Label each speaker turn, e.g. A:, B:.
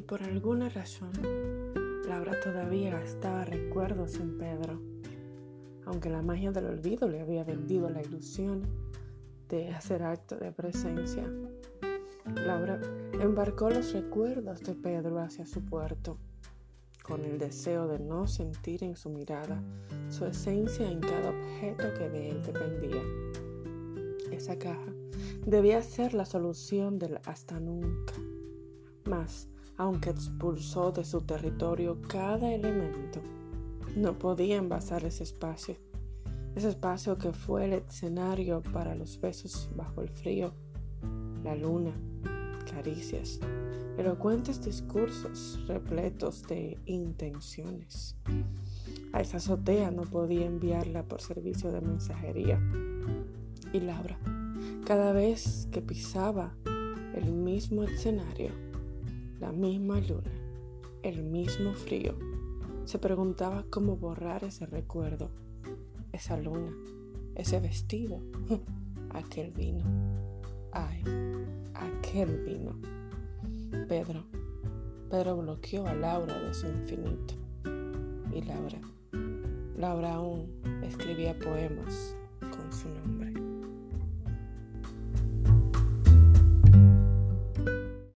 A: por alguna razón Laura todavía gastaba recuerdos en Pedro, aunque la magia del olvido le había vendido la ilusión de hacer acto de presencia. Laura embarcó los recuerdos de Pedro hacia su puerto, con el deseo de no sentir en su mirada su esencia en cada objeto que de él dependía. Esa caja debía ser la solución del hasta nunca. Mas, aunque expulsó de su territorio cada elemento, no podía envasar ese espacio, ese espacio que fue el escenario para los besos bajo el frío, la luna, caricias, elocuentes discursos repletos de intenciones. A esa azotea no podía enviarla por servicio de mensajería. Y Laura, cada vez que pisaba el mismo escenario, la misma luna, el mismo frío, se preguntaba cómo borrar ese recuerdo, esa luna, ese vestido, aquel vino. Ay, aquel vino. Pedro, Pedro bloqueó a Laura de su infinito. Y Laura, Laura aún escribía poemas.